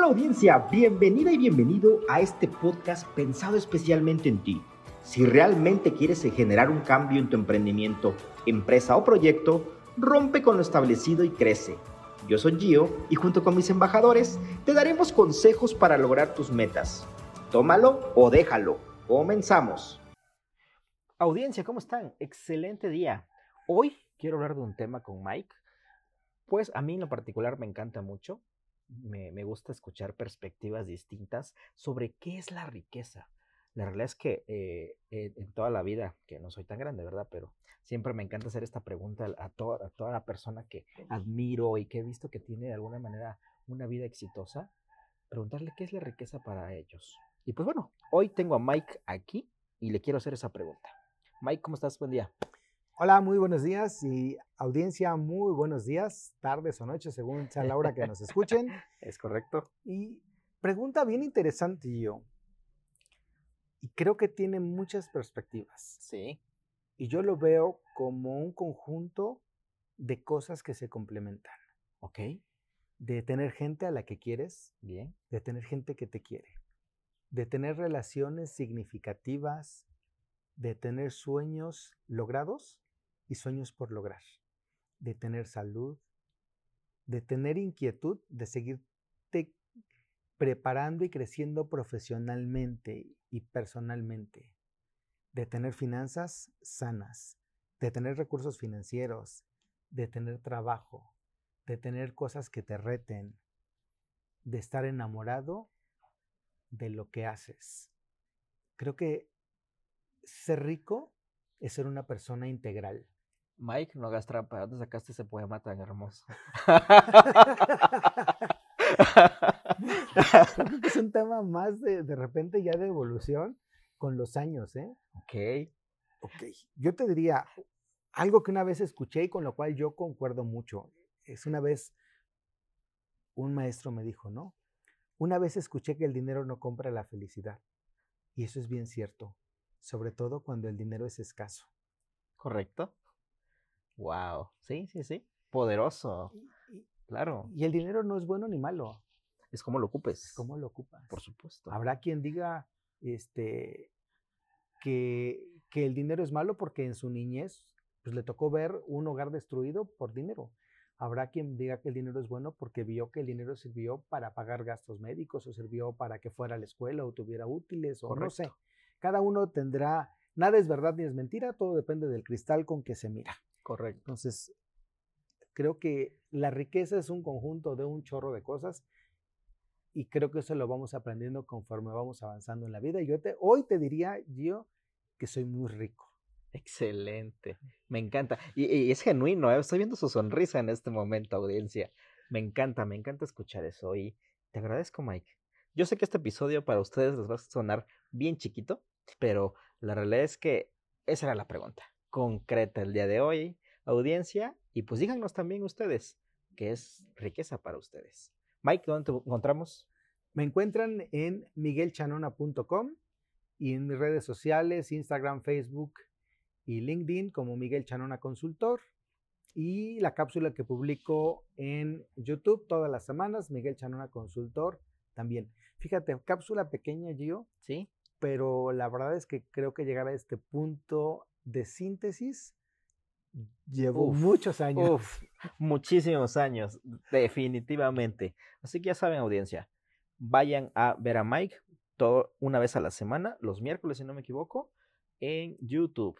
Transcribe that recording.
Hola audiencia, bienvenida y bienvenido a este podcast pensado especialmente en ti. Si realmente quieres generar un cambio en tu emprendimiento, empresa o proyecto, rompe con lo establecido y crece. Yo soy Gio y junto con mis embajadores te daremos consejos para lograr tus metas. Tómalo o déjalo. Comenzamos. Audiencia, ¿cómo están? Excelente día. Hoy quiero hablar de un tema con Mike, pues a mí en lo particular me encanta mucho. Me, gusta escuchar perspectivas distintas sobre qué es la riqueza. La realidad es que eh, en toda la vida, que no soy tan grande, ¿verdad? Pero siempre me encanta hacer esta pregunta a, toda, a toda la persona que admiro y que he visto que tiene de alguna manera una vida exitosa, preguntarle qué es la riqueza para ellos. Y pues bueno, hoy tengo a Mike aquí y le quiero hacer esa pregunta. Mike, ¿cómo estás? Buen día. Hola, muy buenos días y audiencia, muy buenos días, tardes o noches, según sea la hora que nos escuchen. es correcto. Y pregunta bien interesante, yo. Y creo que tiene muchas perspectivas. Sí. Y yo lo veo como un conjunto de cosas que se complementan. Ok. De tener gente a la que quieres. Bien. De tener gente que te quiere. De tener relaciones significativas. De tener sueños logrados y sueños por lograr. De tener salud. De tener inquietud de seguirte preparando y creciendo profesionalmente y personalmente, de tener finanzas sanas, de tener recursos financieros, de tener trabajo, de tener cosas que te reten, de estar enamorado de lo que haces. Creo que ser rico es ser una persona integral. Mike, no hagas trampa. ¿Dónde sacaste ese poema tan hermoso? es un tema más de, de repente ya de evolución con los años, ¿eh? Ok. Ok. Yo te diría algo que una vez escuché y con lo cual yo concuerdo mucho. Es una vez un maestro me dijo, ¿no? Una vez escuché que el dinero no compra la felicidad. Y eso es bien cierto, sobre todo cuando el dinero es escaso. Correcto. Wow. Sí, sí, sí. Poderoso. Claro. Y el dinero no es bueno ni malo. Es como lo ocupes. Es como lo ocupas. Por supuesto. Habrá quien diga este, que, que el dinero es malo porque en su niñez pues, le tocó ver un hogar destruido por dinero. Habrá quien diga que el dinero es bueno porque vio que el dinero sirvió para pagar gastos médicos o sirvió para que fuera a la escuela o tuviera útiles o no sé. Cada uno tendrá, nada es verdad ni es mentira, todo depende del cristal con que se mira. Correcto. Entonces, creo que la riqueza es un conjunto de un chorro de cosas y creo que eso lo vamos aprendiendo conforme vamos avanzando en la vida. Yo te, hoy te diría, yo, que soy muy rico. Excelente, me encanta. Y, es genuino, ¿eh? estoy viendo su sonrisa en este momento, audiencia. Me encanta, me encanta escuchar eso. Y te agradezco, Mike. Yo sé que este episodio para ustedes les va a sonar bien chiquito, pero la realidad es que esa era la pregunta concreta el día de hoy, audiencia. Y pues díganos también ustedes qué es riqueza para ustedes. Mike, ¿dónde te encontramos? Me encuentran en miguelchanona.com y en mis redes sociales, Instagram, Facebook y LinkedIn como Miguel Chanona Consultor. Y la cápsula que publico en YouTube todas las semanas, Miguel Chanona Consultor también. Fíjate, cápsula pequeña, Gio. Sí. Pero la verdad es que creo que llegar a este punto de síntesis llevó muchos años. muchísimos años, definitivamente. Así que ya saben, audiencia, vayan a ver a Mike todo, una vez a la semana, los miércoles, si no me equivoco, en YouTube.